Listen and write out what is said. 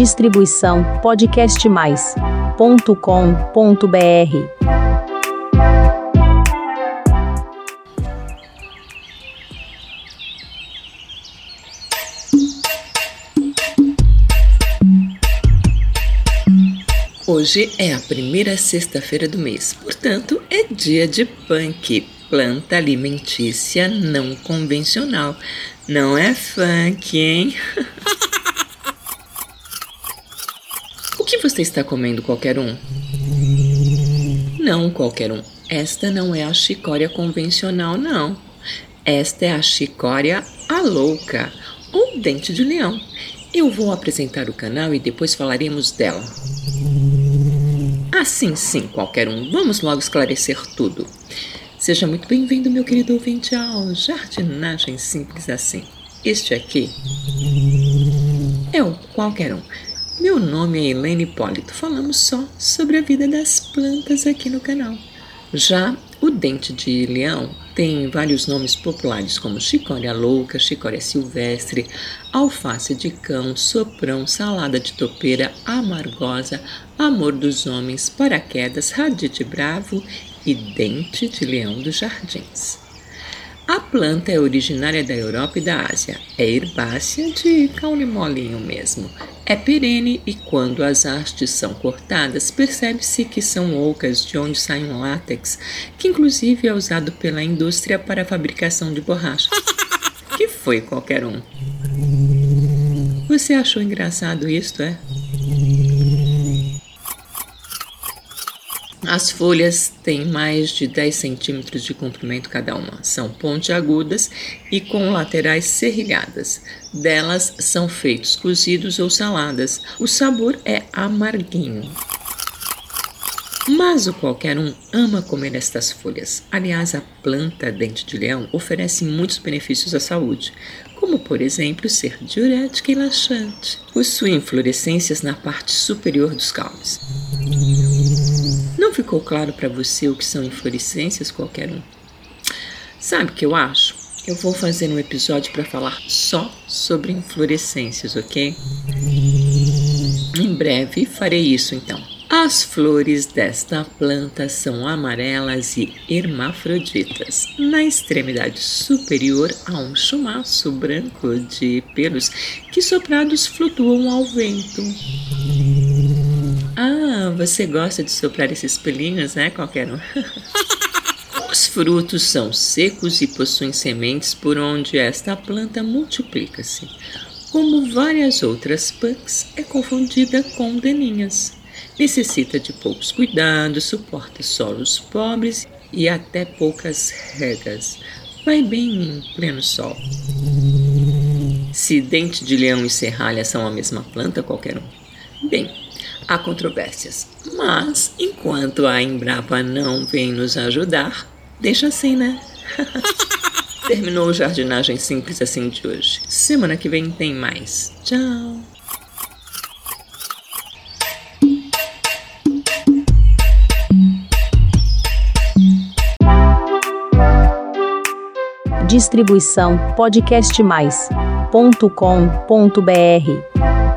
Distribuição podcastmais.com.br. Hoje é a primeira sexta-feira do mês, portanto, é dia de punk, planta alimentícia não convencional. Não é funk, hein? o que você está comendo, qualquer um? Não, qualquer um. Esta não é a chicória convencional, não. Esta é a chicória a louca, ou dente de leão. Eu vou apresentar o canal e depois falaremos dela. Ah, sim, sim, qualquer um. Vamos logo esclarecer tudo. Seja muito bem-vindo, meu querido ouvinte, ao Jardinagem Simples Assim. Este aqui é o Qualquer Um. Meu nome é Helene Hipólito. Falamos só sobre a vida das plantas aqui no canal. Já o dente de leão tem vários nomes populares como chicória louca, chicória silvestre, alface de cão, soprão, salada de topeira, amargosa, amor dos homens, paraquedas, radite bravo e dente de leão dos jardins. A planta é originária da Europa e da Ásia. É herbácea de caule molinho mesmo. É perene e quando as hastes são cortadas, percebe-se que são ocas de onde sai um látex, que inclusive é usado pela indústria para a fabricação de borracha. que foi qualquer um? Você achou engraçado isto, é? As folhas têm mais de 10 centímetros de comprimento cada uma. São pontiagudas e com laterais serrilhadas. Delas são feitos cozidos ou saladas. O sabor é amarguinho. Mas o qualquer um ama comer estas folhas. Aliás, a planta dente de leão oferece muitos benefícios à saúde, como por exemplo ser diurética e laxante. Possui inflorescências na parte superior dos caules. Ficou claro para você o que são inflorescências qualquer um? Sabe o que eu acho? Eu vou fazer um episódio para falar só sobre inflorescências, ok? Em breve farei isso então. As flores desta planta são amarelas e hermafroditas. Na extremidade superior há um chumaço branco de pelos que soprados flutuam ao vento. Ah, você gosta de soprar esses pelinhos, né? Qualquer um. Os frutos são secos e possuem sementes por onde esta planta multiplica-se. Como várias outras punks, é confundida com deninhas. Necessita de poucos cuidados, suporta solos pobres e até poucas regas. Vai bem em pleno sol. Se dente de leão e serralha são a mesma planta, qualquer um. Bem, há controvérsias, mas enquanto a Embrapa não vem nos ajudar, deixa assim, né? Terminou o Jardinagem Simples assim de hoje. Semana que vem tem mais. Tchau! Distribuição podcastmais.com.br